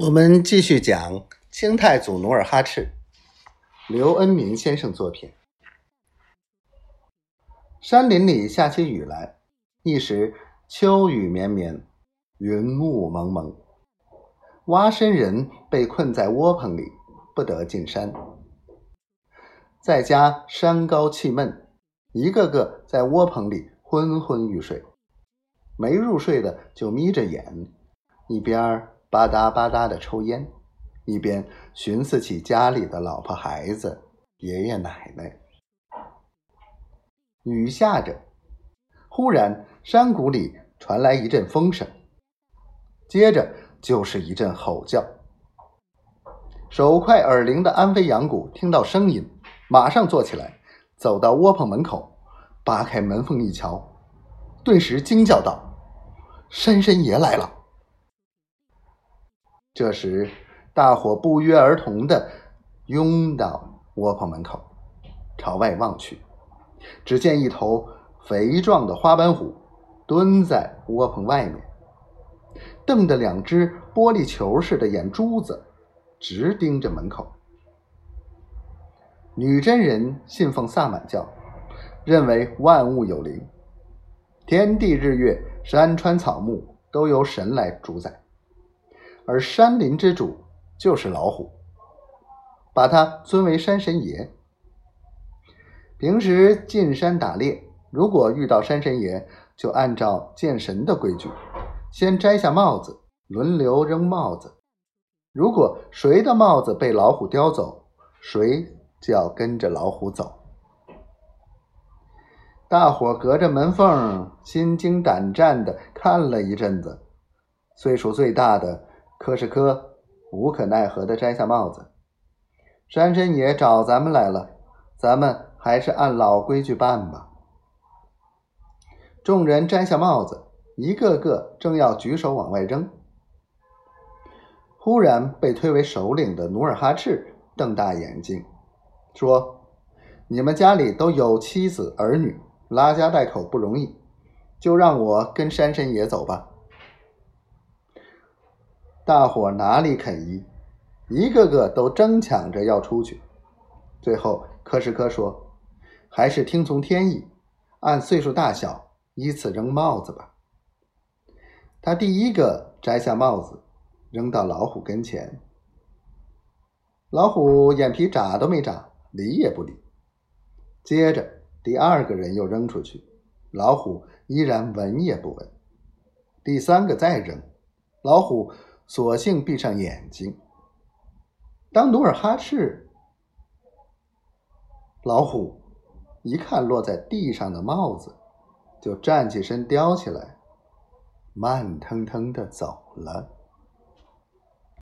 我们继续讲清太祖努尔哈赤，刘恩明先生作品。山林里下起雨来，一时秋雨绵绵，云雾蒙蒙。蛙身人被困在窝棚里，不得进山。在家山高气闷，一个个在窝棚里昏昏欲睡，没入睡的就眯着眼，一边吧嗒吧嗒的抽烟，一边寻思起家里的老婆孩子、爷爷奶奶。雨下着，忽然山谷里传来一阵风声，接着就是一阵吼叫。手快耳灵的安飞杨谷听到声音，马上坐起来，走到窝棚门口，扒开门缝一瞧，顿时惊叫道：“山神爷来了！”这时，大伙不约而同的拥到窝棚门口，朝外望去，只见一头肥壮的花斑虎蹲在窝棚外面，瞪着两只玻璃球似的眼珠子，直盯着门口。女真人信奉萨满教，认为万物有灵，天地日月山川草木都由神来主宰。而山林之主就是老虎，把他尊为山神爷。平时进山打猎，如果遇到山神爷，就按照见神的规矩，先摘下帽子，轮流扔帽子。如果谁的帽子被老虎叼走，谁就要跟着老虎走。大伙隔着门缝，心惊胆战的看了一阵子，岁数最大的。柯是柯，无可奈何的摘下帽子。山神爷找咱们来了，咱们还是按老规矩办吧。众人摘下帽子，一个个正要举手往外扔，忽然被推为首领的努尔哈赤瞪大眼睛，说：“你们家里都有妻子儿女，拉家带口不容易，就让我跟山神爷走吧。”大伙哪里肯依，一个个都争抢着要出去。最后，柯什科说：“还是听从天意，按岁数大小依次扔帽子吧。”他第一个摘下帽子，扔到老虎跟前。老虎眼皮眨都没眨，理也不理。接着，第二个人又扔出去，老虎依然闻也不闻。第三个再扔，老虎。索性闭上眼睛。当努尔哈赤老虎一看落在地上的帽子，就站起身叼起来，慢腾腾的走了。